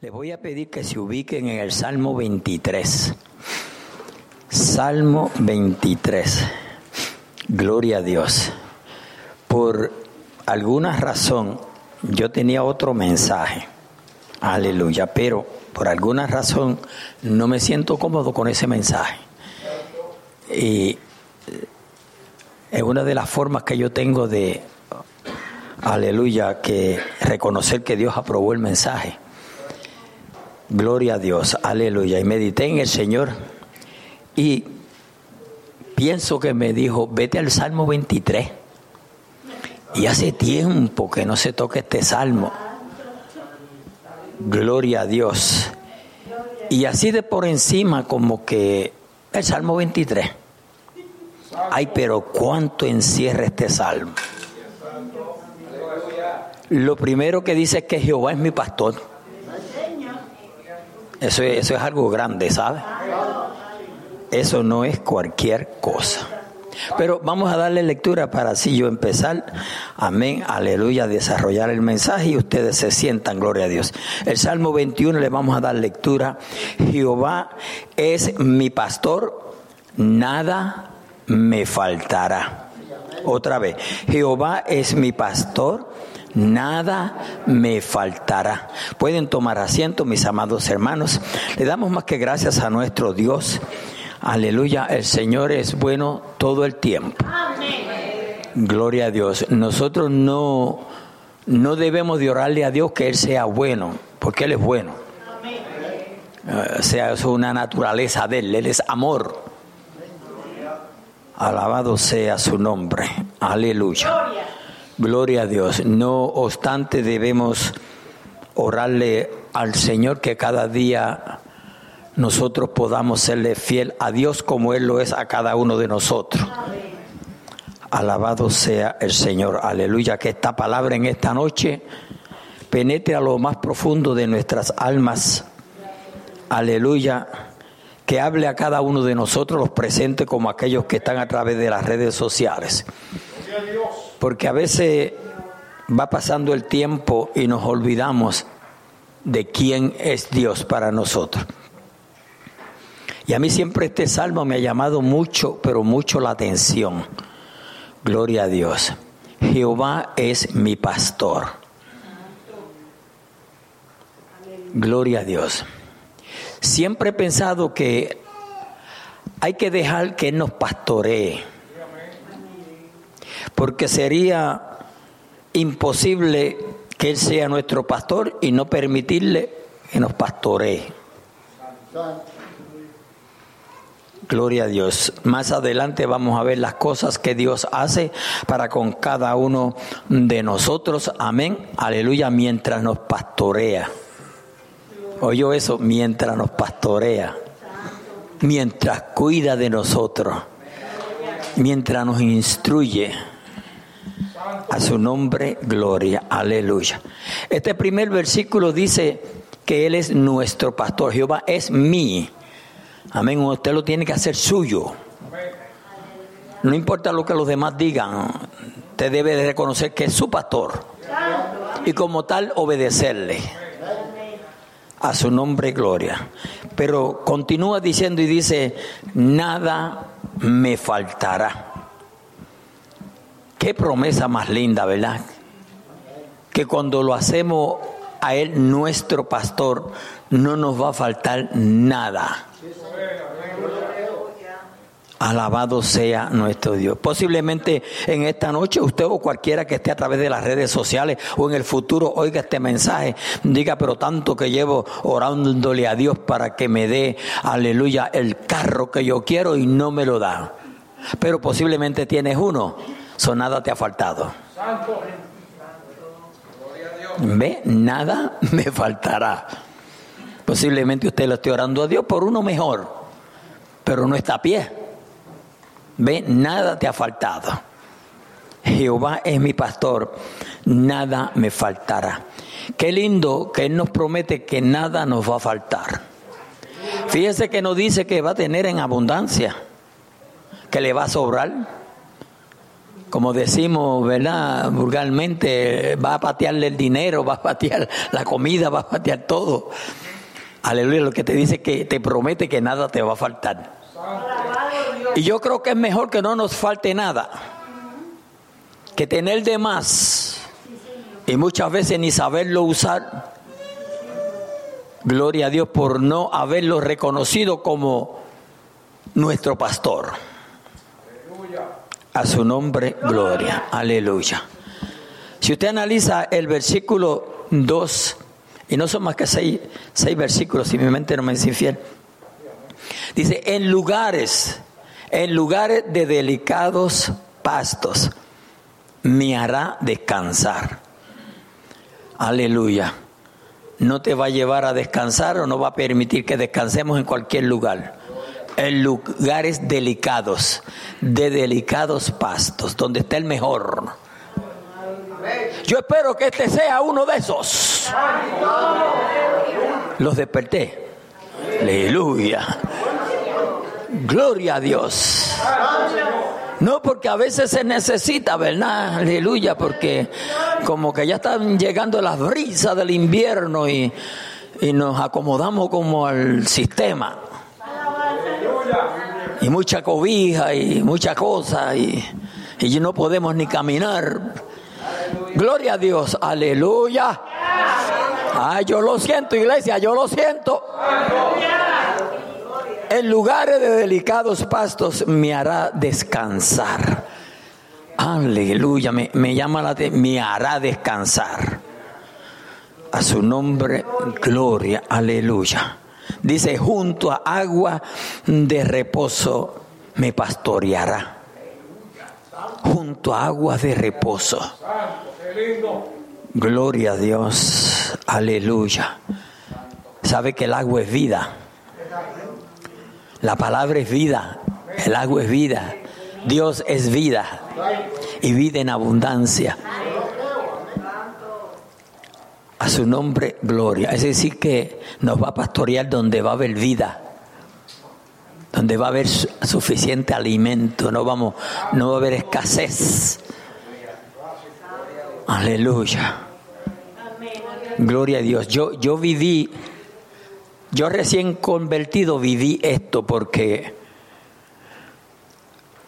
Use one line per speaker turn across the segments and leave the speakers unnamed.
Le voy a pedir que se ubiquen en el Salmo 23. Salmo 23. Gloria a Dios. Por alguna razón yo tenía otro mensaje. Aleluya. Pero por alguna razón no me siento cómodo con ese mensaje. Y es una de las formas que yo tengo de, aleluya, que reconocer que Dios aprobó el mensaje. Gloria a Dios, aleluya. Y medité en el Señor y pienso que me dijo, vete al Salmo 23. Y hace tiempo que no se toca este salmo. Gloria a Dios. Y así de por encima como que el Salmo 23. Ay, pero cuánto encierra este salmo. Lo primero que dice es que Jehová es mi pastor. Eso es, eso es algo grande, ¿sabe? Eso no es cualquier cosa. Pero vamos a darle lectura para así yo empezar. Amén, aleluya, desarrollar el mensaje y ustedes se sientan, gloria a Dios. El Salmo 21 le vamos a dar lectura. Jehová es mi pastor, nada me faltará. Otra vez, Jehová es mi pastor, nada me faltará. Pueden tomar asiento, mis amados hermanos. Le damos más que gracias a nuestro Dios. Aleluya, el Señor es bueno todo el tiempo. Gloria a Dios. Nosotros no, no debemos de orarle a Dios que Él sea bueno, porque Él es bueno. O sea, es una naturaleza de Él, Él es amor. Alabado sea su nombre. Aleluya. Gloria a Dios. No obstante, debemos orarle al Señor que cada día nosotros podamos serle fiel a Dios como Él lo es a cada uno de nosotros. Alabado sea el Señor. Aleluya. Que esta palabra en esta noche penetre a lo más profundo de nuestras almas. Aleluya. Que hable a cada uno de nosotros, los presentes como aquellos que están a través de las redes sociales. Porque a veces va pasando el tiempo y nos olvidamos de quién es Dios para nosotros. Y a mí siempre este salmo me ha llamado mucho, pero mucho la atención. Gloria a Dios. Jehová es mi pastor. Gloria a Dios. Siempre he pensado que hay que dejar que Él nos pastoree porque sería imposible que Él sea nuestro pastor y no permitirle que nos pastoree. Gloria a Dios. Más adelante vamos a ver las cosas que Dios hace para con cada uno de nosotros. Amén. Aleluya. Mientras nos pastorea. Oyó eso, mientras nos pastorea. Mientras cuida de nosotros. Mientras nos instruye. A su nombre, gloria, aleluya. Este primer versículo dice que Él es nuestro pastor. Jehová es mi. Amén. Usted lo tiene que hacer suyo. No importa lo que los demás digan, usted debe de reconocer que es su pastor. Y como tal, obedecerle. A su nombre, gloria. Pero continúa diciendo y dice, nada me faltará. Qué promesa más linda, ¿verdad? Que cuando lo hacemos a Él nuestro pastor, no nos va a faltar nada. Alabado sea nuestro Dios. Posiblemente en esta noche usted o cualquiera que esté a través de las redes sociales o en el futuro oiga este mensaje, diga, pero tanto que llevo orándole a Dios para que me dé, aleluya, el carro que yo quiero y no me lo da. Pero posiblemente tienes uno So, nada te ha faltado. ¿Ve? Nada me faltará. Posiblemente usted lo esté orando a Dios por uno mejor, pero no está a pie. ¿Ve? Nada te ha faltado. Jehová es mi pastor, nada me faltará. Qué lindo que Él nos promete que nada nos va a faltar. Fíjese que nos dice que va a tener en abundancia, que le va a sobrar como decimos, ¿verdad? Vulgarmente, va a patearle el dinero, va a patear la comida, va a patear todo. Aleluya, lo que te dice que te promete que nada te va a faltar. Y yo creo que es mejor que no nos falte nada, que tener de más y muchas veces ni saberlo usar. Gloria a Dios por no haberlo reconocido como nuestro pastor. A su nombre, gloria. Aleluya. Si usted analiza el versículo 2, y no son más que seis, seis versículos, si mi mente no me es infiel, dice, en lugares, en lugares de delicados pastos, me hará descansar. Aleluya. No te va a llevar a descansar o no va a permitir que descansemos en cualquier lugar en lugares delicados, de delicados pastos, donde está el mejor. Yo espero que este sea uno de esos. Los desperté. Aleluya. Gloria a Dios. No, porque a veces se necesita, ¿verdad? Aleluya, porque como que ya están llegando las brisas del invierno y, y nos acomodamos como al sistema y mucha cobija y mucha cosa y, y no podemos ni caminar. Gloria a Dios, aleluya. Ah, yo lo siento, iglesia, yo lo siento. En lugares de delicados pastos me hará descansar. Aleluya, me, me llama la atención, me hará descansar. A su nombre, gloria, aleluya. Dice, junto a agua de reposo me pastoreará. Junto a agua de reposo. Gloria a Dios. Aleluya. Sabe que el agua es vida. La palabra es vida. El agua es vida. Dios es vida. Y vida en abundancia. A su nombre, gloria. Es decir, que nos va a pastorear donde va a haber vida, donde va a haber suficiente alimento, no, vamos, no va a haber escasez. Aleluya. Gloria a Dios. Yo, yo viví, yo recién convertido viví esto porque,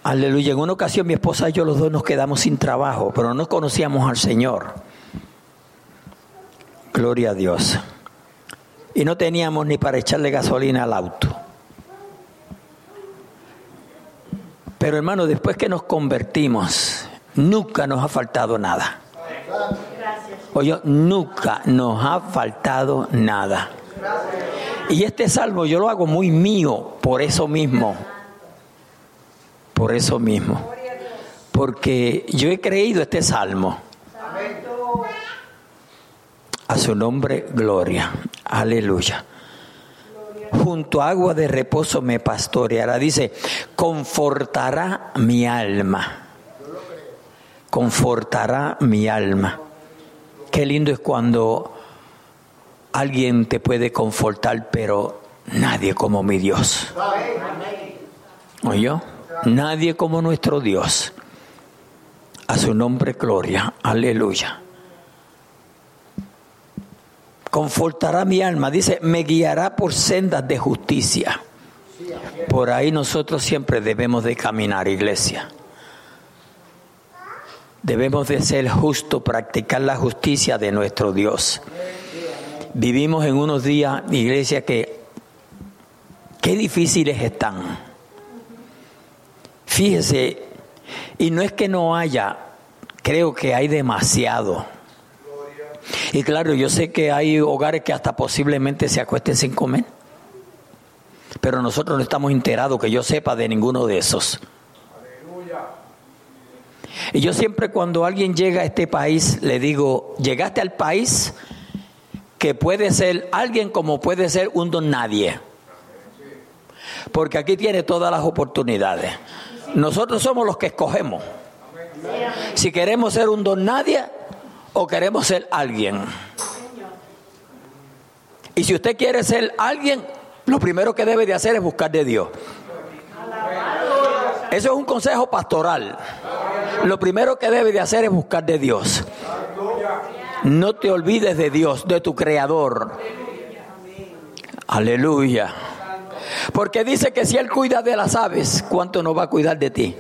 aleluya, en una ocasión mi esposa y yo los dos nos quedamos sin trabajo, pero no conocíamos al Señor. Gloria a Dios. Y no teníamos ni para echarle gasolina al auto. Pero hermano, después que nos convertimos, nunca nos ha faltado nada. Oye, nunca nos ha faltado nada. Y este salmo yo lo hago muy mío por eso mismo. Por eso mismo. Porque yo he creído este salmo. A su nombre, gloria. Aleluya. Junto a agua de reposo me pastoreará. Dice, confortará mi alma. Confortará mi alma. Qué lindo es cuando alguien te puede confortar, pero nadie como mi Dios. ¿Oyó? Nadie como nuestro Dios. A su nombre, gloria. Aleluya confortará mi alma, dice, me guiará por sendas de justicia. Por ahí nosotros siempre debemos de caminar, iglesia. Debemos de ser justos, practicar la justicia de nuestro Dios. Vivimos en unos días, iglesia, que qué difíciles están. Fíjese, y no es que no haya, creo que hay demasiado y claro, yo sé que hay hogares que hasta posiblemente se acuesten sin comer. Pero nosotros no estamos enterados, que yo sepa, de ninguno de esos. Y yo siempre cuando alguien llega a este país, le digo, llegaste al país que puede ser alguien como puede ser un don nadie. Porque aquí tiene todas las oportunidades. Nosotros somos los que escogemos. Si queremos ser un don nadie, o queremos ser alguien. Y si usted quiere ser alguien, lo primero que debe de hacer es buscar de Dios. Eso es un consejo pastoral. Lo primero que debe de hacer es buscar de Dios. No te olvides de Dios, de tu Creador. Aleluya. Porque dice que si Él cuida de las aves, ¿cuánto no va a cuidar de ti?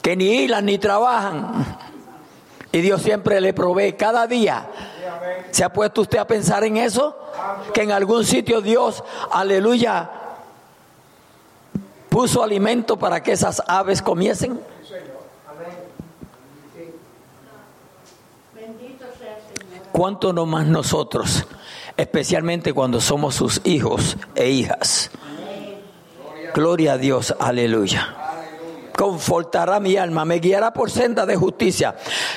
Que ni hilan ni trabajan. Y Dios siempre le provee cada día. ¿Se ha puesto usted a pensar en eso? Que en algún sitio Dios, aleluya, puso alimento para que esas aves comiesen. ¿Cuánto no más nosotros? Especialmente cuando somos sus hijos e hijas. Gloria a Dios, aleluya. Confortará mi alma, me guiará por senda de justicia.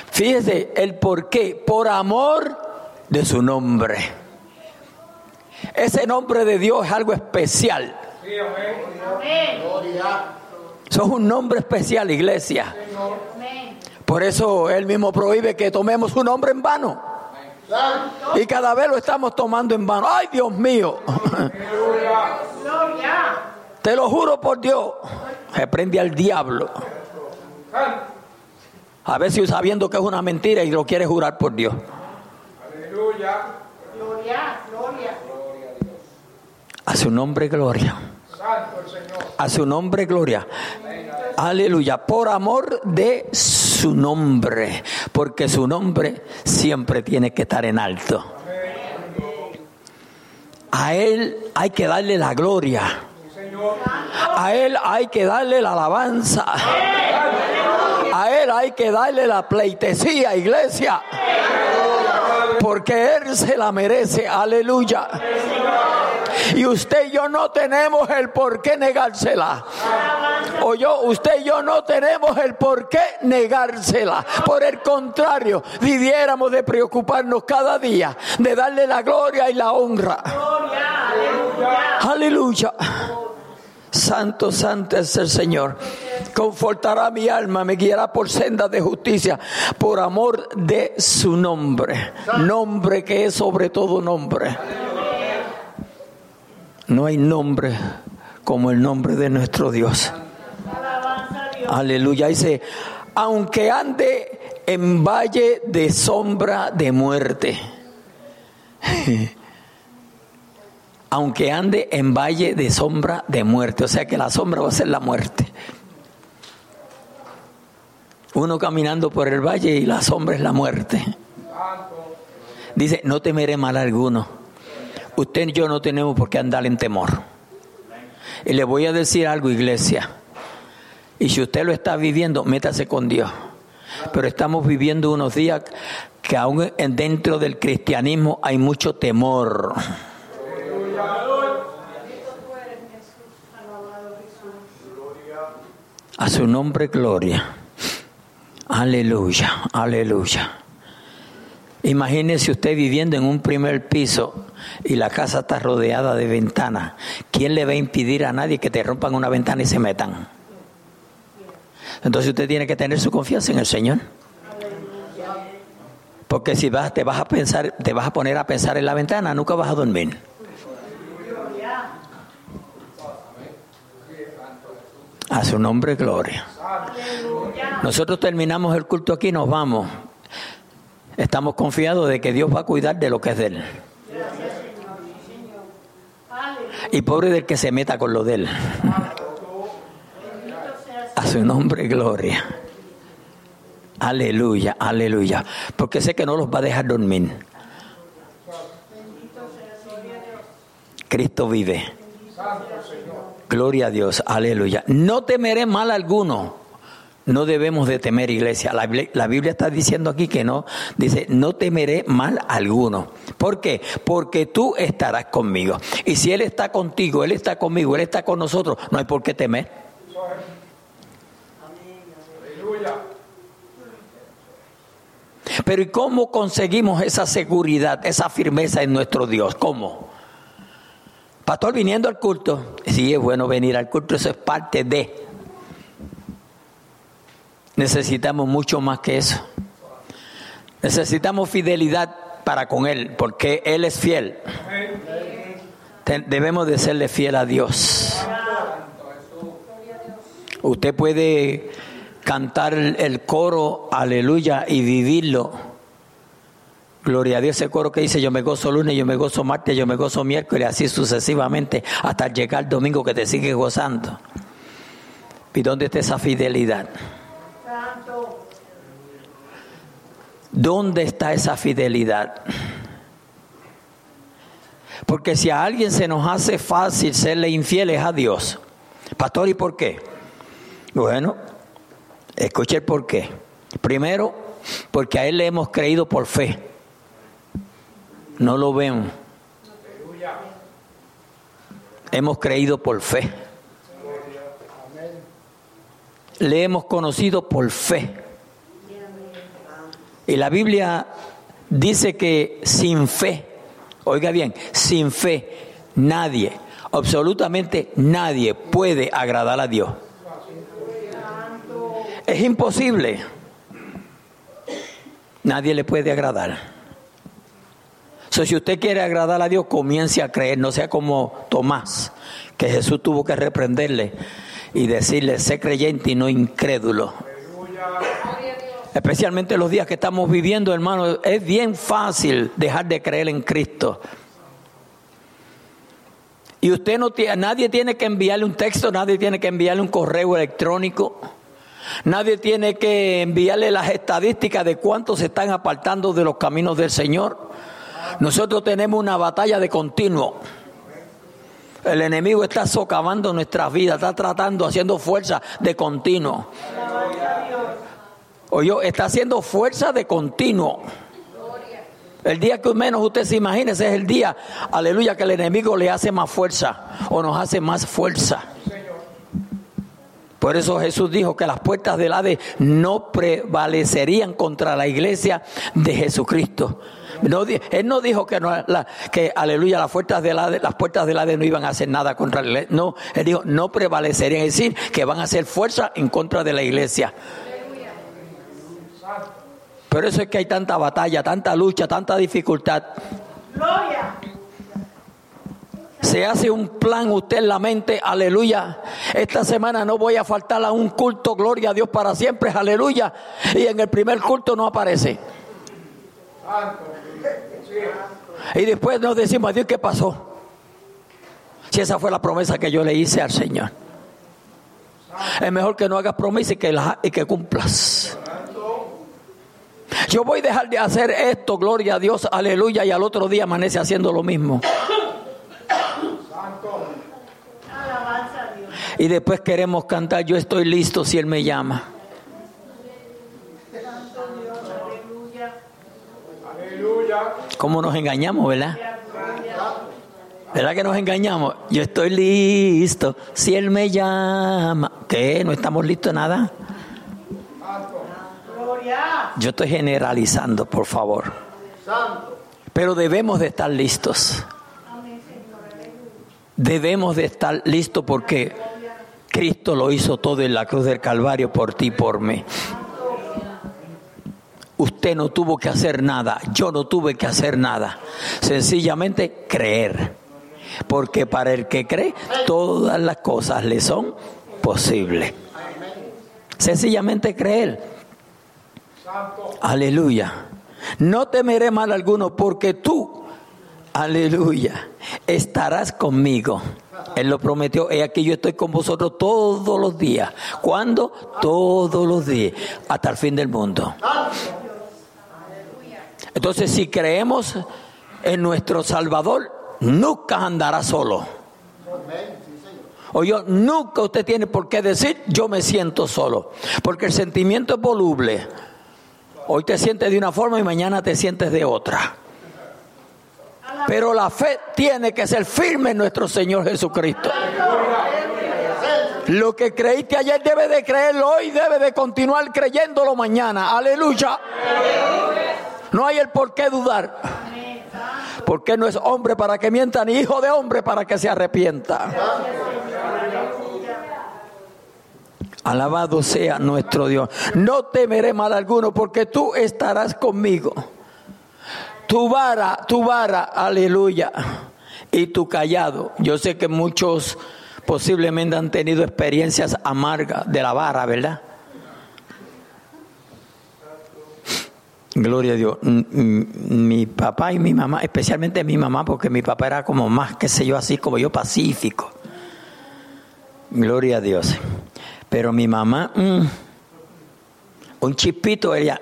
Fíjese el por qué, por amor de su nombre. Ese nombre de Dios es algo especial. Eso es un nombre especial, iglesia. Por eso Él mismo prohíbe que tomemos un nombre en vano. Y cada vez lo estamos tomando en vano. ¡Ay, Dios mío! Te lo juro por Dios. Reprende al diablo. A ver si sabiendo que es una mentira y lo quiere jurar por Dios. Aleluya. Gloria, gloria. A su nombre, gloria. A su nombre, gloria. Aleluya. Por amor de su nombre. Porque su nombre siempre tiene que estar en alto. A Él hay que darle la gloria. A Él hay que darle la alabanza. A Él hay que darle la pleitesía, iglesia. Porque Él se la merece. Aleluya. Y usted y yo no tenemos el por qué negársela. O yo, usted y yo no tenemos el por qué negársela. Por el contrario, viviéramos de preocuparnos cada día, de darle la gloria y la honra. Aleluya. Santo, santo es el Señor. Confortará mi alma, me guiará por sendas de justicia, por amor de su nombre. Nombre que es sobre todo nombre. No hay nombre como el nombre de nuestro Dios. Aleluya. Dice, aunque ande en valle de sombra de muerte. aunque ande en valle de sombra de muerte. O sea que la sombra va a ser la muerte. Uno caminando por el valle y la sombra es la muerte. Dice, no temeré mal alguno. Usted y yo no tenemos por qué andar en temor. Y le voy a decir algo, iglesia. Y si usted lo está viviendo, métase con Dios. Pero estamos viviendo unos días que aún dentro del cristianismo hay mucho temor. A su nombre, gloria. Aleluya, aleluya. Imagínese usted viviendo en un primer piso y la casa está rodeada de ventanas. ¿Quién le va a impedir a nadie que te rompan una ventana y se metan? Entonces usted tiene que tener su confianza en el Señor. Porque si vas, te vas a pensar, te vas a poner a pensar en la ventana, nunca vas a dormir. A su nombre, gloria. Nosotros terminamos el culto aquí nos vamos. Estamos confiados de que Dios va a cuidar de lo que es de Él. Y pobre del que se meta con lo de Él. A su nombre, gloria. Aleluya, aleluya. Porque sé que no los va a dejar dormir. Cristo vive. Gloria a Dios, aleluya. No temeré mal alguno. No debemos de temer, iglesia. La, Biblia está diciendo aquí que no. Dice, no temeré mal alguno. ¿Por qué? Porque tú estarás conmigo. Y si Él está contigo, Él está conmigo, Él está con nosotros, no hay por qué temer. Pero ¿y cómo conseguimos esa seguridad, esa firmeza en nuestro Dios? ¿Cómo? Pastor, viniendo al culto. Sí, es bueno venir al culto, eso es parte de. Necesitamos mucho más que eso. Necesitamos fidelidad para con Él, porque Él es fiel. Debemos de serle fiel a Dios. Usted puede cantar el coro, aleluya, y vivirlo. Gloria a Dios, ese coro que dice yo me gozo lunes, yo me gozo martes, yo me gozo miércoles, así sucesivamente, hasta llegar el domingo que te sigue gozando. ¿Y dónde está esa fidelidad? ¿Dónde está esa fidelidad? Porque si a alguien se nos hace fácil serle infieles a Dios, pastor, ¿y por qué? Bueno, escuche el por qué. Primero, porque a Él le hemos creído por fe. No lo vemos. Hemos creído por fe. Le hemos conocido por fe. Y la Biblia dice que sin fe, oiga bien, sin fe nadie, absolutamente nadie puede agradar a Dios. Es imposible. Nadie le puede agradar. si usted quiere agradar a Dios, comience a creer, no sea como Tomás, que Jesús tuvo que reprenderle y decirle, sé creyente y no incrédulo. Especialmente los días que estamos viviendo, hermano, es bien fácil dejar de creer en Cristo. Y usted no tiene, nadie tiene que enviarle un texto, nadie tiene que enviarle un correo electrónico. Nadie tiene que enviarle las estadísticas de cuántos se están apartando de los caminos del Señor. Nosotros tenemos una batalla de continuo. El enemigo está socavando nuestras vidas, está tratando, haciendo fuerza de continuo. Oye, está haciendo fuerza de continuo. El día que menos usted se imagine, ese es el día, aleluya, que el enemigo le hace más fuerza o nos hace más fuerza. Por eso Jesús dijo que las puertas del Hades no prevalecerían contra la iglesia de Jesucristo. él no dijo que, no, aleluya, las puertas, del Hades, las puertas no iban a hacer nada contra la iglesia. No, él dijo, no prevalecerían, es decir, que van a hacer fuerza en contra de la iglesia. Por eso es que hay tanta batalla, tanta lucha, tanta dificultad. Gloria se hace un plan usted en la mente, aleluya. Esta semana no voy a faltar a un culto, gloria a Dios para siempre, aleluya. Y en el primer culto no aparece. Y después nos decimos, Dios, ¿qué pasó? Si esa fue la promesa que yo le hice al Señor. Es mejor que no hagas promesa y que, y que cumplas. Yo voy a dejar de hacer esto, gloria a Dios, aleluya, y al otro día amanece haciendo lo mismo. Y después queremos cantar, yo estoy listo si Él me llama. ¿Cómo nos engañamos, verdad? ¿Verdad que nos engañamos? Yo estoy listo si Él me llama. ¿Qué? ¿No estamos listos nada? Yo estoy generalizando, por favor. Pero debemos de estar listos. Debemos de estar listos porque Cristo lo hizo todo en la cruz del Calvario por ti y por mí. Usted no tuvo que hacer nada, yo no tuve que hacer nada. Sencillamente creer. Porque para el que cree, todas las cosas le son posibles. Sencillamente creer. Aleluya. No temeré mal alguno porque tú, aleluya, estarás conmigo él lo prometió, he aquí yo estoy con vosotros todos los días. ¿Cuándo? Todos los días, hasta el fin del mundo. Entonces, si creemos en nuestro Salvador, nunca andará solo. O yo, nunca usted tiene por qué decir, yo me siento solo. Porque el sentimiento es voluble. Hoy te sientes de una forma y mañana te sientes de otra. Pero la fe tiene que ser firme en nuestro Señor Jesucristo. Lo que creíste ayer debe de creerlo hoy, debe de continuar creyéndolo mañana. Aleluya. No hay el por qué dudar. Porque no es hombre para que mienta, ni hijo de hombre para que se arrepienta. Alabado sea nuestro Dios. No temeré mal alguno porque tú estarás conmigo. Tu vara, tu vara, aleluya. Y tu callado. Yo sé que muchos posiblemente han tenido experiencias amargas de la vara, ¿verdad? Gloria a Dios. Mi papá y mi mamá, especialmente mi mamá, porque mi papá era como más, qué sé yo, así como yo, pacífico. Gloria a Dios. Pero mi mamá, mm, un chispito, ella.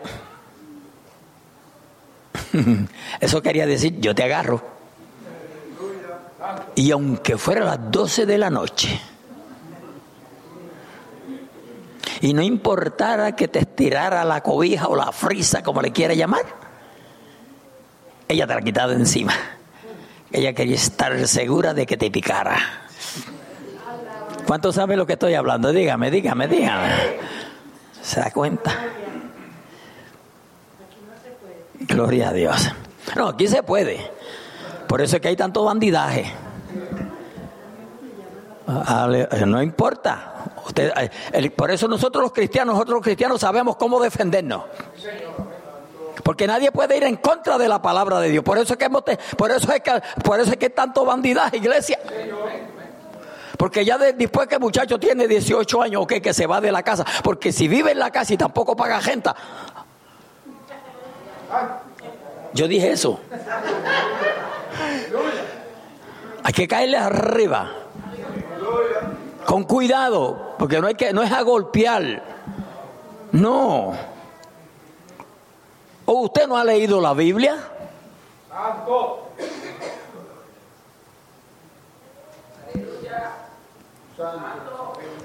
Eso quería decir, yo te agarro. Y aunque fuera las 12 de la noche, y no importara que te estirara la cobija o la frisa, como le quiera llamar, ella te la quitaba de encima. Ella quería estar segura de que te picara. ¿Cuánto sabe lo que estoy hablando? Dígame, dígame, dígame. ¿Se da cuenta? Gloria a Dios. No, aquí se puede. Por eso es que hay tanto bandidaje. No importa. Por eso nosotros los cristianos, nosotros los cristianos sabemos cómo defendernos. Porque nadie puede ir en contra de la palabra de Dios. Por eso es que por eso es que por eso es que tanto bandidaje, iglesia. Porque ya después que el muchacho tiene 18 años, ok, que se va de la casa. Porque si vive en la casa y tampoco paga gente. Yo dije eso. Hay que caerle arriba. Con cuidado, porque no, hay que, no es a golpear. No. ¿O usted no ha leído la Biblia?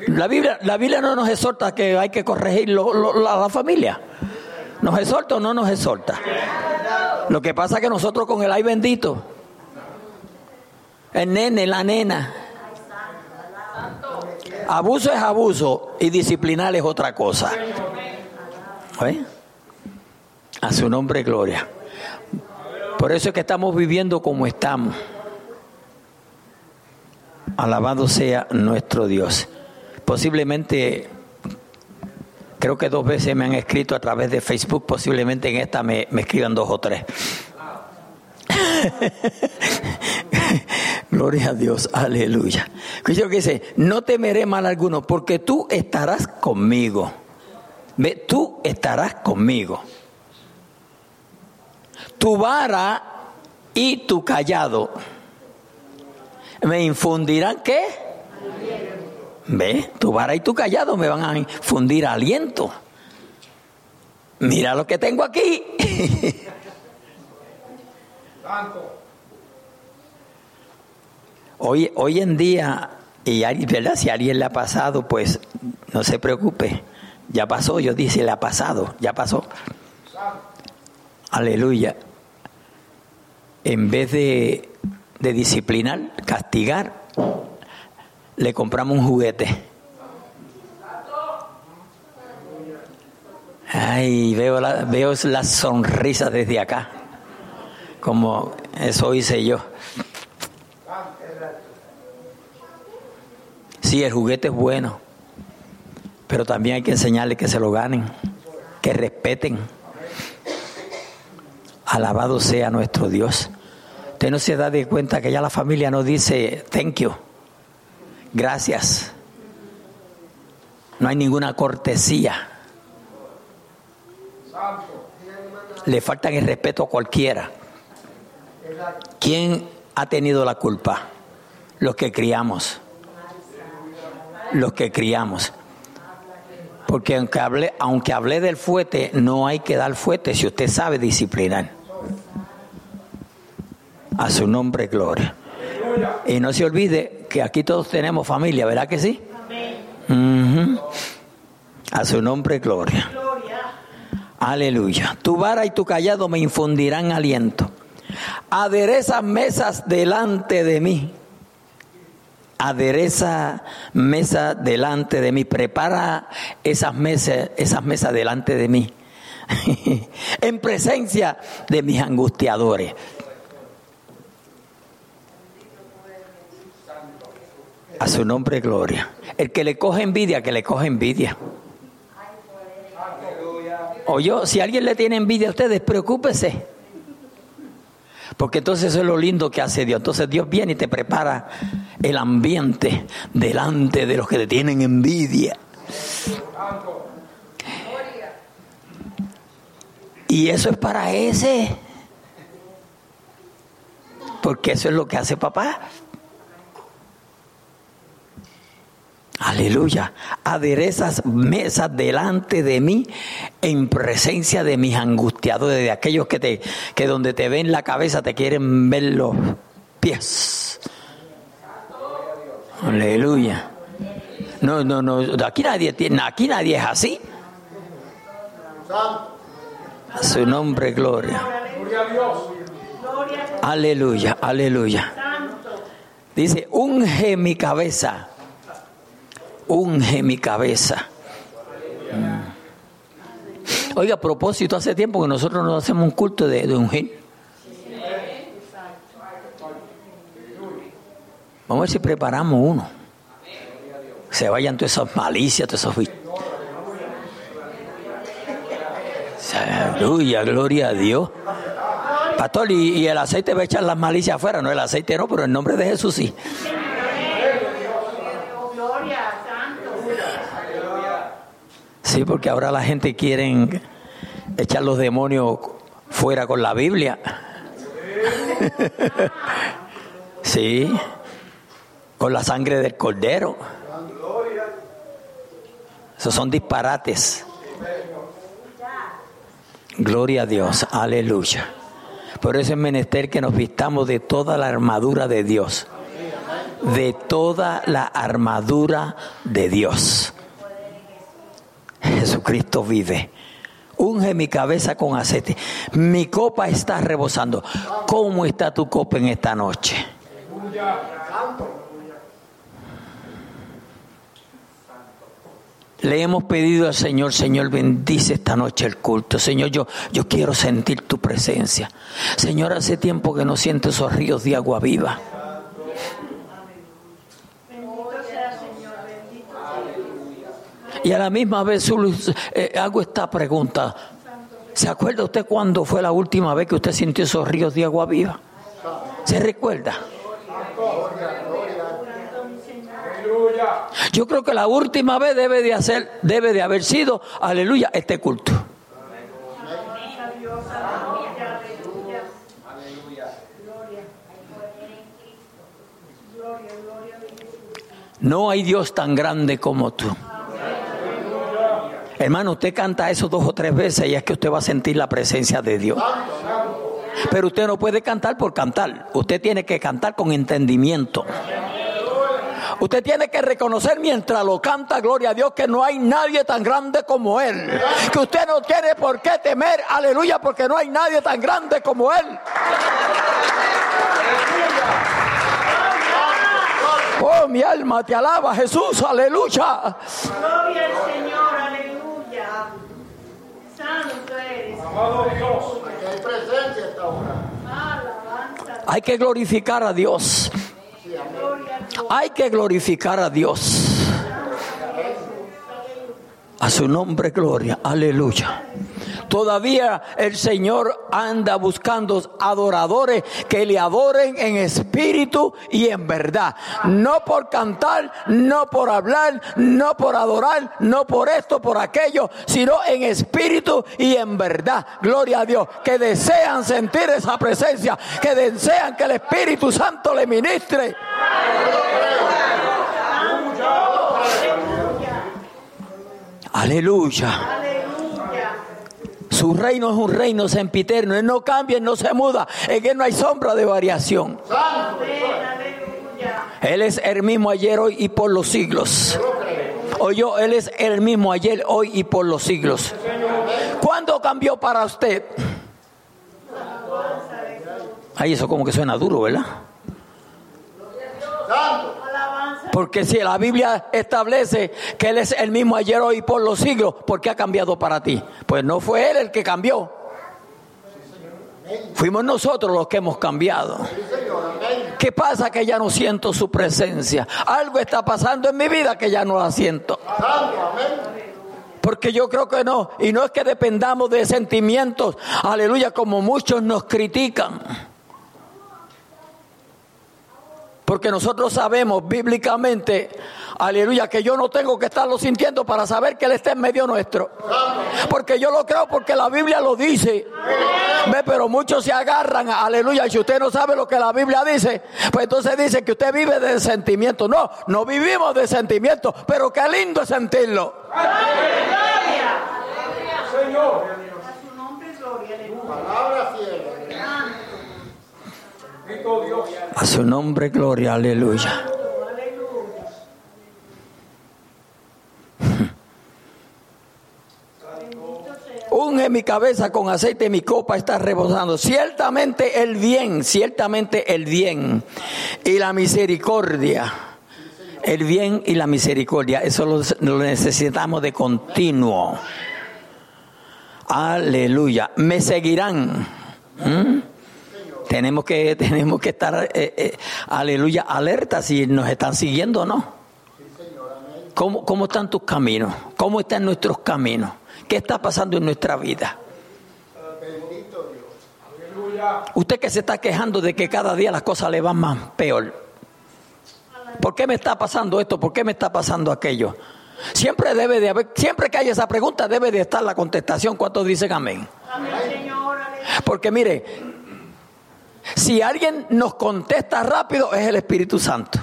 La Biblia, la Biblia no nos exhorta que hay que corregir la familia. ¿Nos exhorta o no nos exhorta? Lo que pasa es que nosotros con el ay bendito, el nene, la nena, Abuso es abuso y disciplinar es otra cosa. A su nombre, gloria. Por eso es que estamos viviendo como estamos. Alabado sea nuestro Dios. Posiblemente, creo que dos veces me han escrito a través de Facebook, posiblemente en esta me, escriban dos o tres. Gloria a Dios, aleluya. que dice, no temeré mal alguno, porque tú estarás conmigo. Tú estarás conmigo. Tu vara y tu callado me infundirán qué? Ve, tu vara y tu callado me van a infundir aliento. Mira lo que tengo aquí. Hoy, hoy en día, y ¿verdad? si a alguien le ha pasado, pues no se preocupe. Ya pasó, yo dice, le ha pasado, ya pasó. Aleluya. En vez de, de disciplinar, castigar, le compramos un juguete. Ay, veo, la, veo las sonrisas desde acá, como eso hice yo. Sí, el juguete es bueno, pero también hay que enseñarle que se lo ganen, que respeten. Alabado sea nuestro Dios. Usted no se da de cuenta que ya la familia no dice thank you, gracias. No hay ninguna cortesía. Le faltan el respeto a cualquiera. ¿Quién ha tenido la culpa? Los que criamos los que criamos. Porque aunque hablé, aunque hablé del fuete, no hay que dar fuete si usted sabe disciplinar. A su nombre, gloria. Y no se olvide que aquí todos tenemos familia, ¿verdad que sí? A su nombre, gloria. Aleluya. Tu vara y tu callado me infundirán aliento. Aderezas mesas delante de mí adereza mesa delante de mí, prepara esas mesas, esas mesas delante de mí, en presencia de mis angustiadores. A su nombre, gloria. El que le coge envidia, que le coge envidia. O yo, si alguien le tiene envidia a ustedes, preocúpese. Porque entonces eso es lo lindo que hace Dios. Entonces Dios viene y te prepara el ambiente delante de los que te tienen envidia. Y eso es para ese. Porque eso es lo que hace papá. Aleluya. Aderezas mesas delante de mí en presencia de mis angustiadores, de aquellos que te que donde te ven la cabeza te quieren ver los pies. Aleluya. No, no, no, aquí nadie aquí nadie es así. A su nombre, gloria. Aleluya, aleluya. Dice, unge mi cabeza unge mi cabeza. Mm. Oiga, a propósito, hace tiempo que nosotros nos hacemos un culto de, de ungir. Vamos a ver si preparamos uno. Se vayan todas esas malicias, todos esos Aleluya, gloria a Dios. Pastor, y, y, el aceite va a echar las malicias afuera, no el aceite no, pero en nombre de Jesús sí. Sí, porque ahora la gente quiere echar los demonios fuera con la Biblia. sí, con la sangre del cordero. Esos son disparates. Gloria a Dios, aleluya. Por eso es menester que nos vistamos de toda la armadura de Dios. De toda la armadura de Dios. Jesucristo vive. Unge mi cabeza con aceite. Mi copa está rebosando. ¿Cómo está tu copa en esta noche? Le hemos pedido al Señor, Señor, bendice esta noche el culto. Señor, yo, yo quiero sentir tu presencia. Señor, hace tiempo que no siento esos ríos de agua viva. Y a la misma vez eh, hago esta pregunta. ¿Se acuerda usted cuándo fue la última vez que usted sintió esos ríos de agua viva? ¿Se recuerda? Yo creo que la última vez debe de debe de haber sido, aleluya, este culto. No hay Dios tan grande como tú. Hermano, usted canta eso dos o tres veces y es que usted va a sentir la presencia de Dios. Pero usted no puede cantar por cantar. Usted tiene que cantar con entendimiento. Usted tiene que reconocer mientras lo canta, gloria a Dios, que no hay nadie tan grande como Él. Que usted no tiene por qué temer, aleluya, porque no hay nadie tan grande como Él. Oh, mi alma te alaba, Jesús, aleluya. Gloria al Señor, Hay que glorificar a Dios. Hay que glorificar a Dios. A su nombre, gloria. Aleluya. Todavía el Señor anda buscando adoradores que le adoren en espíritu y en verdad. No por cantar, no por hablar, no por adorar, no por esto, por aquello, sino en espíritu y en verdad. Gloria a Dios. Que desean sentir esa presencia, que desean que el Espíritu Santo le ministre. Aleluya. Su reino es un reino sempiterno. Él no cambia, no se muda. En Él no hay sombra de variación. Él es el mismo ayer, hoy y por los siglos. yo Él es el mismo ayer, hoy y por los siglos. ¿Cuándo cambió para usted? Ay, eso como que suena duro, ¿verdad? Porque si la Biblia establece que Él es el mismo ayer, hoy y por los siglos, ¿por qué ha cambiado para ti? Pues no fue Él el que cambió. Fuimos nosotros los que hemos cambiado. ¿Qué pasa que ya no siento su presencia? Algo está pasando en mi vida que ya no la siento. Porque yo creo que no. Y no es que dependamos de sentimientos, aleluya, como muchos nos critican. Porque nosotros sabemos bíblicamente, Aleluya, que yo no tengo que estarlo sintiendo para saber que Él está en medio nuestro. Porque yo lo creo porque la Biblia lo dice. Ve, pero muchos se agarran, aleluya, y si usted no sabe lo que la Biblia dice, pues entonces dice que usted vive de sentimiento. No, no vivimos de sentimiento, pero qué lindo es sentirlo. Señor. A su nombre, gloria, aleluya. Unge mi cabeza con aceite, mi copa está rebosando. Ciertamente el bien, ciertamente el bien y la misericordia. El bien y la misericordia, eso lo, necesitamos de continuo. Aleluya. Me seguirán. ¿Mm? Tenemos que, tenemos que estar, eh, eh, aleluya, alerta si nos están siguiendo o no. ¿Cómo, ¿Cómo están tus caminos? ¿Cómo están nuestros caminos? ¿Qué está pasando en nuestra vida? Usted que se está quejando de que cada día las cosas le van más peor. ¿Por qué me está pasando esto? ¿Por qué me está pasando aquello? Siempre debe de haber, siempre que haya esa pregunta debe de estar la contestación. ¿Cuántos dicen amén? Porque mire, si alguien nos contesta rápido es el Espíritu Santo.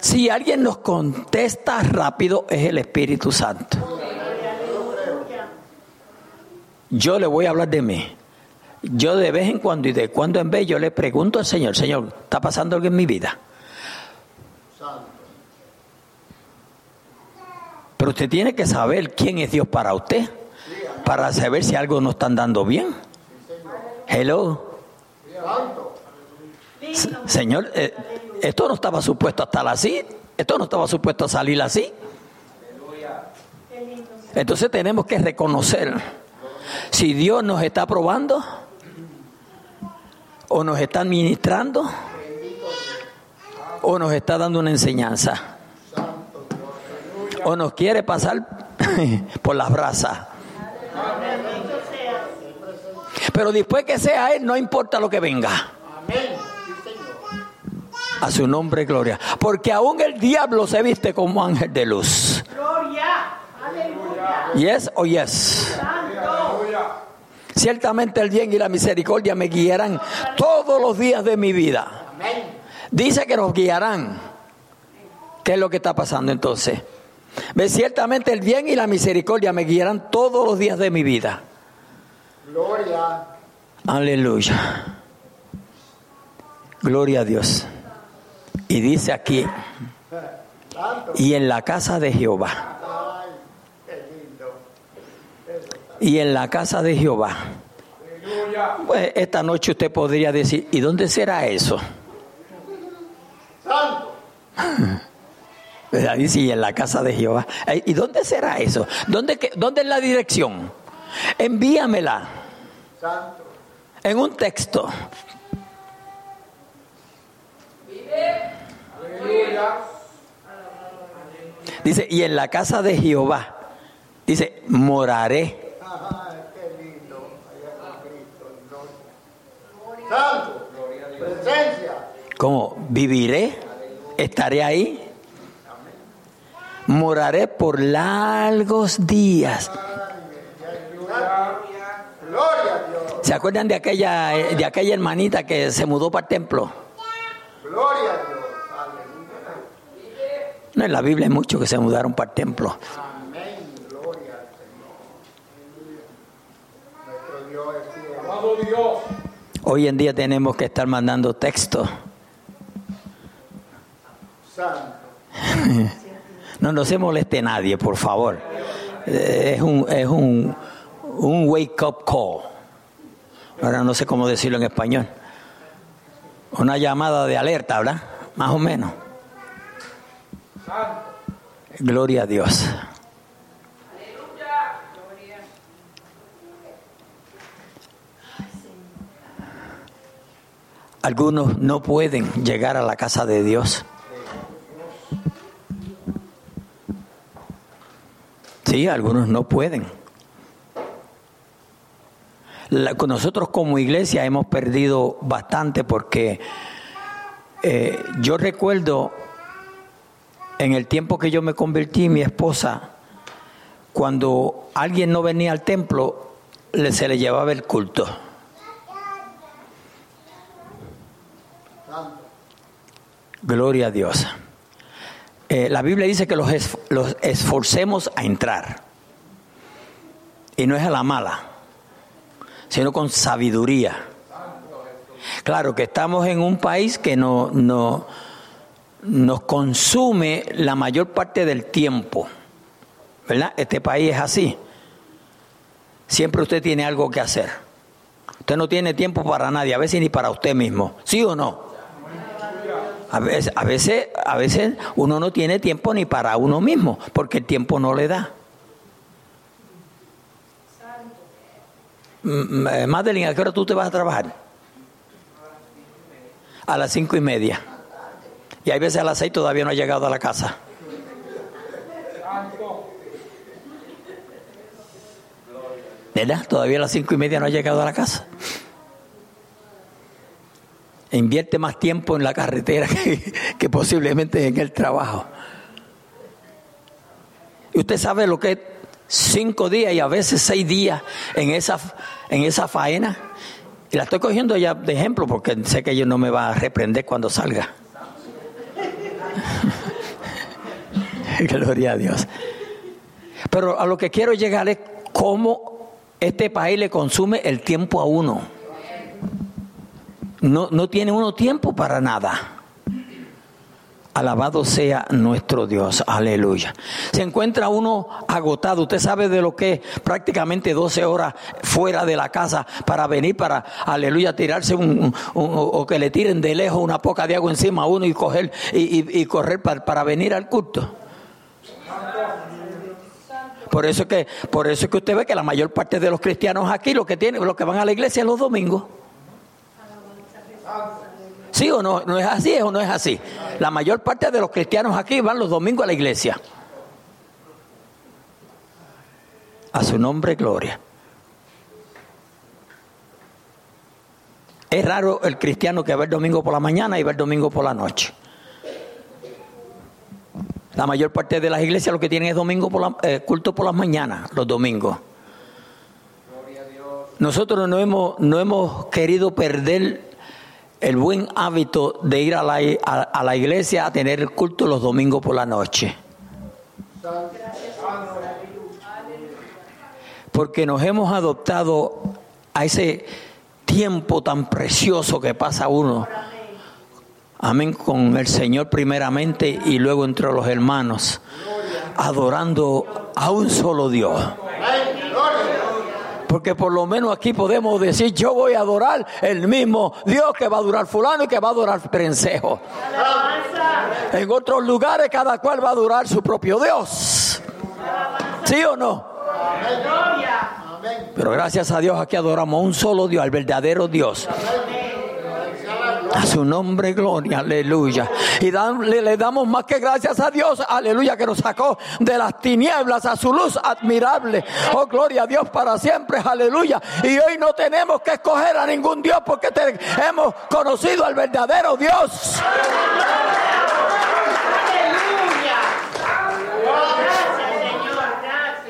Si alguien nos contesta rápido es el Espíritu Santo. Yo le voy a hablar de mí. Yo de vez en cuando y de cuando en vez yo le pregunto al Señor, Señor, ¿está pasando algo en mi vida? Pero usted tiene que saber quién es Dios para usted, para saber si algo no está andando bien. Hello. Señor, eh, esto no estaba supuesto a estar así, esto no estaba supuesto a salir así. Entonces tenemos que reconocer si Dios nos está probando o nos está administrando o nos está dando una enseñanza o nos quiere pasar por las brasas. Pero después que sea Él, no importa lo que venga. A su nombre, gloria. Porque aún el diablo se viste como ángel de luz. Gloria. Aleluya. Yes o yes. Ciertamente el bien y la misericordia me guiarán todos los días de mi vida. Dice que nos guiarán. ¿Qué es lo que está pasando entonces? ¿Ve? Ciertamente el bien y la misericordia me guiarán todos los días de mi vida. Gloria. Aleluya. Gloria a Dios. Y dice aquí, y en la casa de Jehová. Y en la casa de Jehová. Pues esta noche usted podría decir, ¿y dónde será eso? Santo. Dice, y en la casa de Jehová. ¿Y dónde será eso? ¿Dónde, dónde es la dirección? Envíamela. En un texto. Dice, y en la casa de Jehová, dice, moraré. ¿Cómo? ¿Viviré? ¿Estaré ahí? Moraré por largos días. ¿Se acuerdan de aquella, de aquella hermanita que se mudó para el templo? Gloria a Dios. No, en la Biblia hay muchos que se mudaron para el templo. Amén. Gloria al Señor. Dios. Hoy en día tenemos que estar mandando textos. no, no se moleste nadie, por favor. Eh, es un, es un, un wake up call. Ahora no sé cómo decirlo en español. Una llamada de alerta, ¿verdad? Más o menos. Gloria a Dios. Algunos no pueden llegar a la casa de Dios. Sí, algunos no pueden. Nosotros como iglesia hemos perdido bastante porque eh, yo recuerdo En el tiempo que yo me convertí, mi esposa, cuando alguien no venía al templo, se le llevaba el culto. Gloria a Dios. Eh, la Biblia dice que los esforcemos a entrar. Y no es a la mala, sino con sabiduría. Claro que estamos en un país que no, no, nos consume la mayor parte del tiempo. ¿Verdad? Este país es así. Siempre usted tiene algo que hacer. Usted no tiene tiempo para nadie, a veces ni para usted mismo. ¿Sí o no? A veces, a veces, a veces uno no tiene tiempo ni para uno mismo, porque el tiempo no le da. Madeline, ¿a qué hora tú te vas a trabajar? A las cinco y media. Y hay veces a las seis todavía no ha llegado a la casa. ¿Verdad? Todavía a las cinco y media no ha llegado a la casa. Invierte más tiempo en la carretera que, posiblemente en el trabajo. Y usted sabe lo que es cinco días y a veces seis días en esa, en esa faena. Y la estoy cogiendo ya de ejemplo porque sé que ella no me va a reprender cuando salga. Gloria a Dios. Pero a lo que quiero llegar es cómo este país le consume el tiempo a uno. No, no tiene uno tiempo para nada. Alabado sea nuestro Dios, aleluya. Se encuentra uno agotado, usted sabe de lo que es prácticamente 12 horas fuera de la casa para venir para, aleluya, tirarse un, o que le tiren de lejos una poca de agua encima a uno y coger y, correr para, para venir al culto. Por eso que, por eso es que usted ve que la mayor parte de los cristianos aquí lo que tienen, los que van a la iglesia los domingos. ¿Sí o no? ¿No es así o no es así? La mayor parte de los cristianos aquí van los domingos a la iglesia. A su nombre, gloria. Es raro el cristiano que va el domingo por la mañana y va el domingo por la noche. La mayor parte de las iglesias lo que tienen es domingo por eh, culto por las mañanas, los domingos. Nosotros no hemos, no hemos querido perder el buen hábito de ir a la, a, la iglesia a tener el culto los domingos por la noche. Porque nos hemos adoptado a ese tiempo tan precioso que pasa uno. Amén, con el Señor primeramente y luego entre los hermanos, adorando a un solo Dios. Porque por lo menos aquí podemos decir, yo voy a adorar el mismo Dios que va a adorar fulano y que va a adorar prensejo. En otros lugares cada cual va a adorar su propio Dios. ¿Sí o no? Pero gracias a Dios aquí adoramos a un solo Dios, al verdadero Dios. A su nombre, gloria, aleluya. Y le, damos más que gracias a Dios, aleluya, que nos sacó de las tinieblas a su luz admirable. Oh, gloria a Dios para siempre, aleluya. Y hoy no tenemos que escoger a ningún Dios porque hemos conocido al verdadero Dios.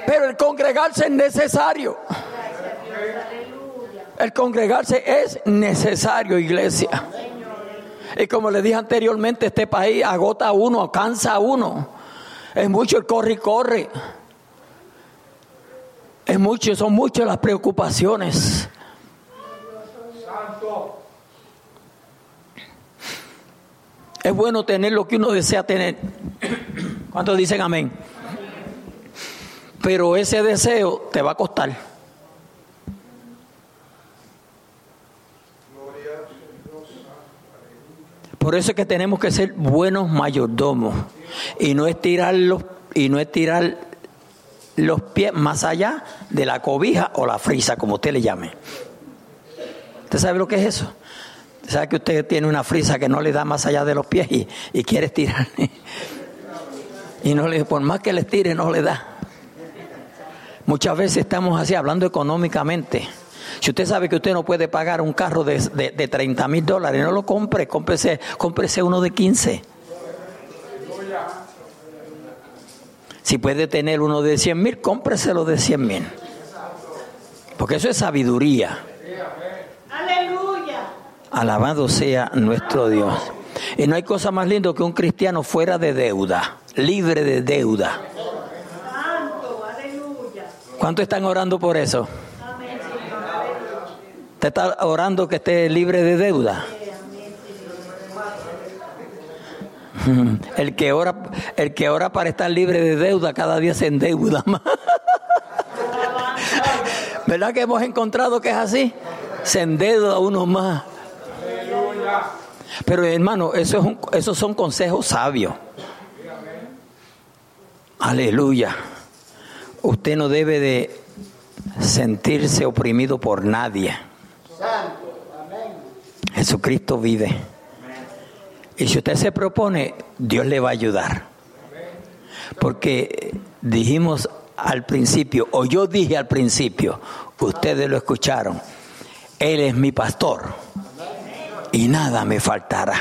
Pero el congregarse es necesario. El congregarse es necesario, iglesia. Y como le dije anteriormente, este país agota a uno, cansa a uno. Es mucho el corre y corre. Es mucho, son muchas las preocupaciones. Es bueno tener lo que uno desea tener. ¿Cuántos dicen amén? Pero ese deseo te va a costar. Por eso es que tenemos que ser buenos mayordomos y no estirar los, y no estirar los pies más allá de la cobija o la frisa, como usted le llame. ¿Usted sabe lo que es eso? ¿Sabe que usted tiene una frisa que no le da más allá de los pies y, y quiere estirar? y no le, por más que le estire, no le da. Muchas veces estamos así hablando económicamente. Si usted sabe que usted no puede pagar un carro de, de, 30 mil dólares, no lo compre, cómprese, cómprese uno de 15. Si puede tener uno de 100 mil, cómpreselo de 100 mil. Porque eso es sabiduría.
Aleluya.
Alabado sea nuestro Dios. Y no hay cosa más lindo que un cristiano fuera de deuda, libre de deuda. ¿Cuántos están orando por eso? ¿Te está orando que esté libre de deuda? El que ora, el que ora para estar libre de deuda cada día se endeuda más. ¿Verdad que hemos encontrado que es así? Se endeuda uno más. Pero hermano, eso es un- esos son consejos sabios. Aleluya. Usted no debe de sentirse oprimido por nadie. Jesucristo vive. Y si usted se propone, Dios le va a ayudar. Porque dijimos al principio, o yo dije al principio, ustedes lo escucharon, Él es mi pastor y nada me faltará.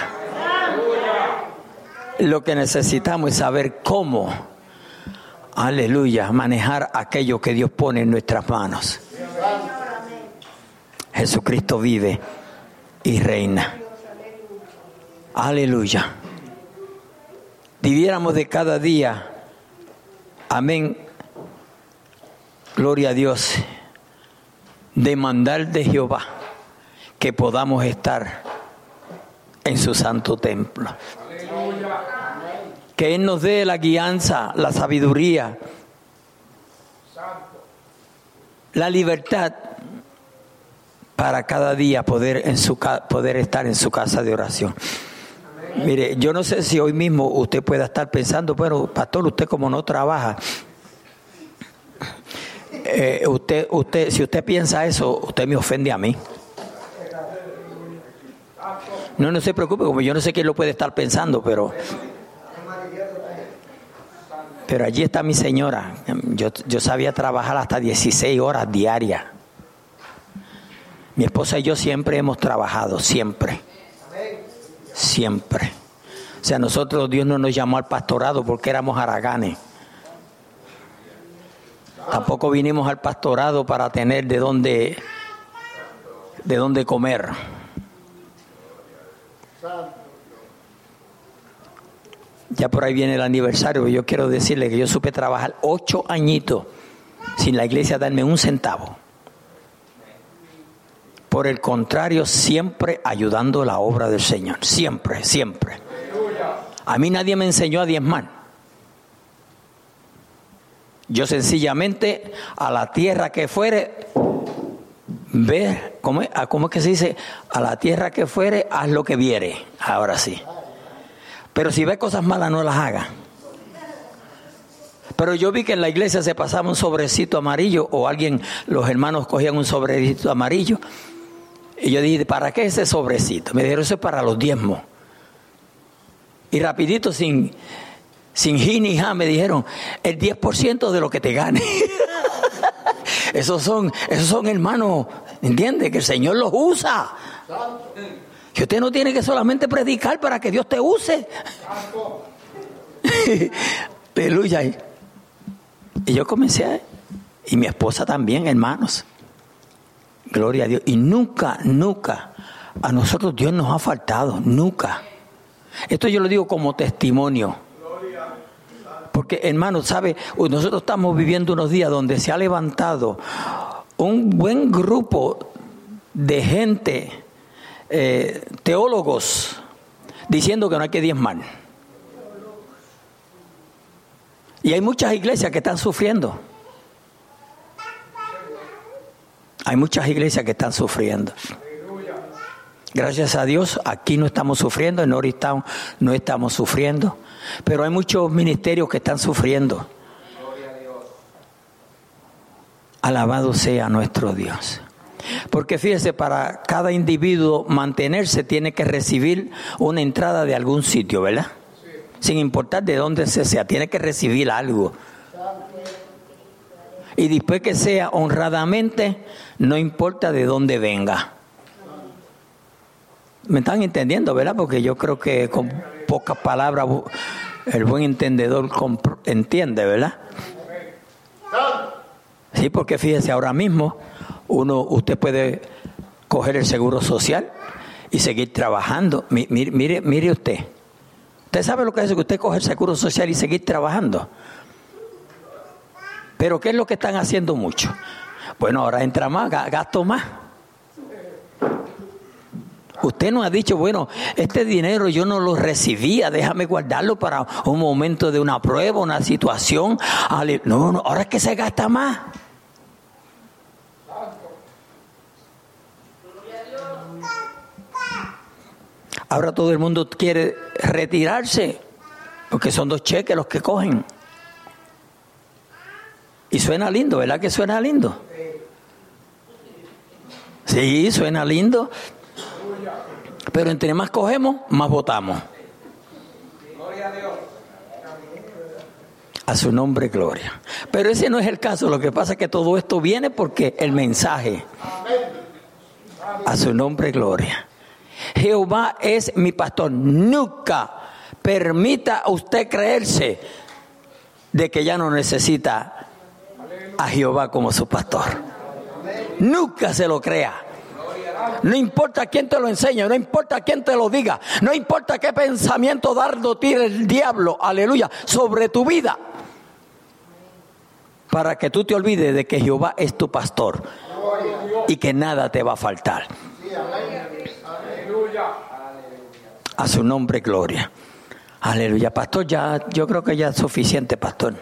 Lo que necesitamos es saber cómo, aleluya, manejar aquello que Dios pone en nuestras manos. Jesucristo vive y reina. Aleluya. Viviéramos de cada día. Amén. Gloria a Dios. Demandar de Jehová que podamos estar en su santo templo. Que Él nos dé la guianza, la sabiduría, la libertad para cada día poder, en su, poder estar en su casa de oración. Mire, yo no sé si hoy mismo usted pueda estar pensando, bueno, pastor, usted como no trabaja, eh, usted, usted, si usted piensa eso, usted me ofende a mí. No, no se preocupe, como yo no sé quién lo puede estar pensando, pero, pero allí está mi señora. Yo, yo sabía trabajar hasta 16 horas diarias. Mi esposa y yo siempre hemos trabajado, siempre. Siempre. O sea, nosotros Dios no nos llamó al pastorado porque éramos haraganes. Tampoco vinimos al pastorado para tener de dónde, de dónde comer. Ya por ahí viene el aniversario. Yo quiero decirle que yo supe trabajar ocho añitos sin la iglesia darme un centavo. Por el contrario, siempre ayudando la obra del Señor. Siempre, siempre. A mí nadie me enseñó a diezmar. Yo sencillamente a la tierra que fuere, ve, ¿cómo es, Ah, ¿cómo es que se dice? A la tierra que fuere, haz lo que viere. Ahora sí. Pero si ve cosas malas, no las haga. Pero yo vi que en la iglesia se pasaba un sobrecito amarillo o alguien, los hermanos cogían un sobrecito amarillo. Y yo dije, ¿para qué ese sobrecito? Me dijeron, eso es para los diezmos. Y rapidito, sin, sin ji ni me dijeron, el 10% de lo que te gane. esos son, esos son hermanos, ¿entiende? Que el Señor los usa. Que usted no tiene que solamente predicar para que Dios te use. Aleluya. Y yo comencé, y mi esposa también, hermanos. Gloria a Dios. Y nunca, nunca, a nosotros Dios nos ha faltado, nunca. Esto yo lo digo como testimonio. Porque, hermanos, ¿sabe? Nosotros estamos viviendo unos días donde se ha levantado un buen grupo de gente, eh, teólogos, diciendo que no hay que diezmar. Y hay muchas iglesias que están sufriendo. Hay muchas iglesias que están sufriendo. Gracias a Dios, aquí no estamos sufriendo, en Norristown no estamos sufriendo, pero hay muchos ministerios que están sufriendo. Alabado sea nuestro Dios. Porque fíjese, para cada individuo mantenerse tiene que recibir una entrada de algún sitio, ¿verdad? Sin importar de dónde se sea, tiene que recibir algo. Y después que sea honradamente, no importa de dónde venga. ¿Me están entendiendo, verdad? Porque yo creo que con pocas palabras El buen entendedor entiende, ¿verdad? Sí, porque fíjese, ahora mismo uno, usted puede coger el seguro social y seguir trabajando. Mi- Mire, mire, mire usted. Usted sabe lo que es que usted coge el seguro social y seguir trabajando. Pero ¿qué es lo que están haciendo mucho? Bueno, ahora entra más, ga- gasto más. Usted no ha dicho, bueno, este dinero yo no lo recibía, déjame guardarlo para un momento de una prueba, una situación. No, no, ahora es que se gasta más. Ahora todo el mundo quiere retirarse, porque son dos cheques los que cogen. Y suena lindo, ¿verdad que suena lindo? Sí, suena lindo. Pero entre más cogemos, más votamos. A su nombre, gloria. Pero ese no es el caso. Lo que pasa es que todo esto viene porque el mensaje. A su nombre, gloria. Jehová es mi pastor. Nunca permita a usted creerse de que ya no necesita a Jehová como su pastor. Nunca se lo crea. No importa quién te lo enseñe, no importa quién te lo diga, no importa qué pensamiento dardo tire el diablo, aleluya, sobre tu vida. Para que tú te olvides de que Jehová es tu pastor y que nada te va a faltar. A su nombre, gloria. Aleluya. Pastor, ya, yo creo que ya es suficiente, pastor.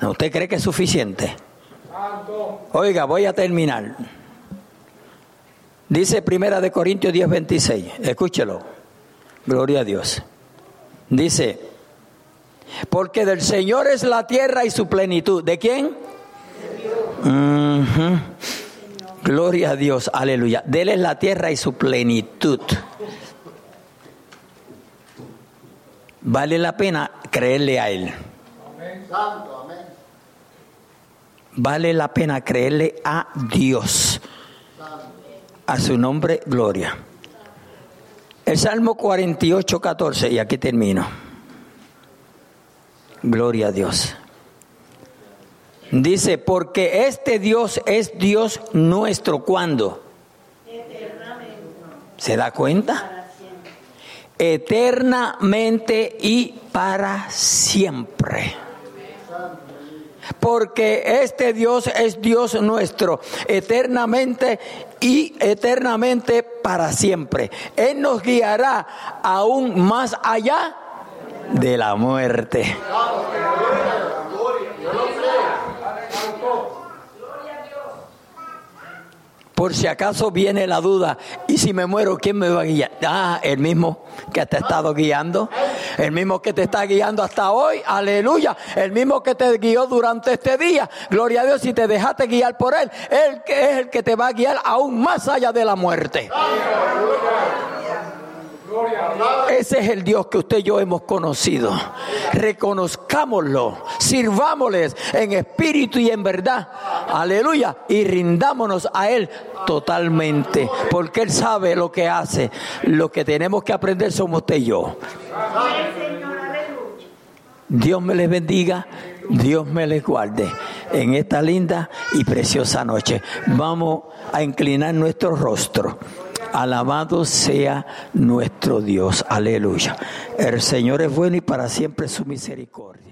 ¿No, ¿Usted cree que es suficiente? Oiga, voy a terminar. Dice Primera de Corintios 10, 26. Escúchelo. Gloria a Dios. Dice, porque del Señor es la tierra y su plenitud. ¿De quién? Ujú. Gloria a Dios, aleluya. De Él es la tierra y su plenitud. Vale la pena creerle a Él. Vale la pena creerle a Dios. A su nombre, gloria. El Salmo 48, 14, y aquí termino. Gloria a Dios. Dice, porque este Dios es Dios nuestro. ¿Cuándo? ¿Se da cuenta? Eternamente y para siempre. Porque este Dios es Dios nuestro, eternamente y eternamente para siempre. Él nos guiará aún más allá de la muerte. Por si acaso viene la duda, y si me muero, ¿quién me va a guiar? Ah, el mismo que te ha estado guiando, el mismo que te está guiando hasta hoy, aleluya, el mismo que te guió durante este día, gloria a Dios, si te dejaste guiar por él, él es el que te va a guiar aún más allá de la muerte. Ese es el Dios que usted y yo hemos conocido. Reconozcámoslo, sirvámosles en espíritu y en verdad. Aleluya. Y rindámonos a Él totalmente. Porque Él sabe lo que hace. Lo que tenemos que aprender somos usted y yo. Dios me les bendiga. Dios me les guarde en esta linda y preciosa noche. Vamos a inclinar nuestro rostro. Alabado sea nuestro Dios. Aleluya. El Señor es bueno y para siempre su misericordia.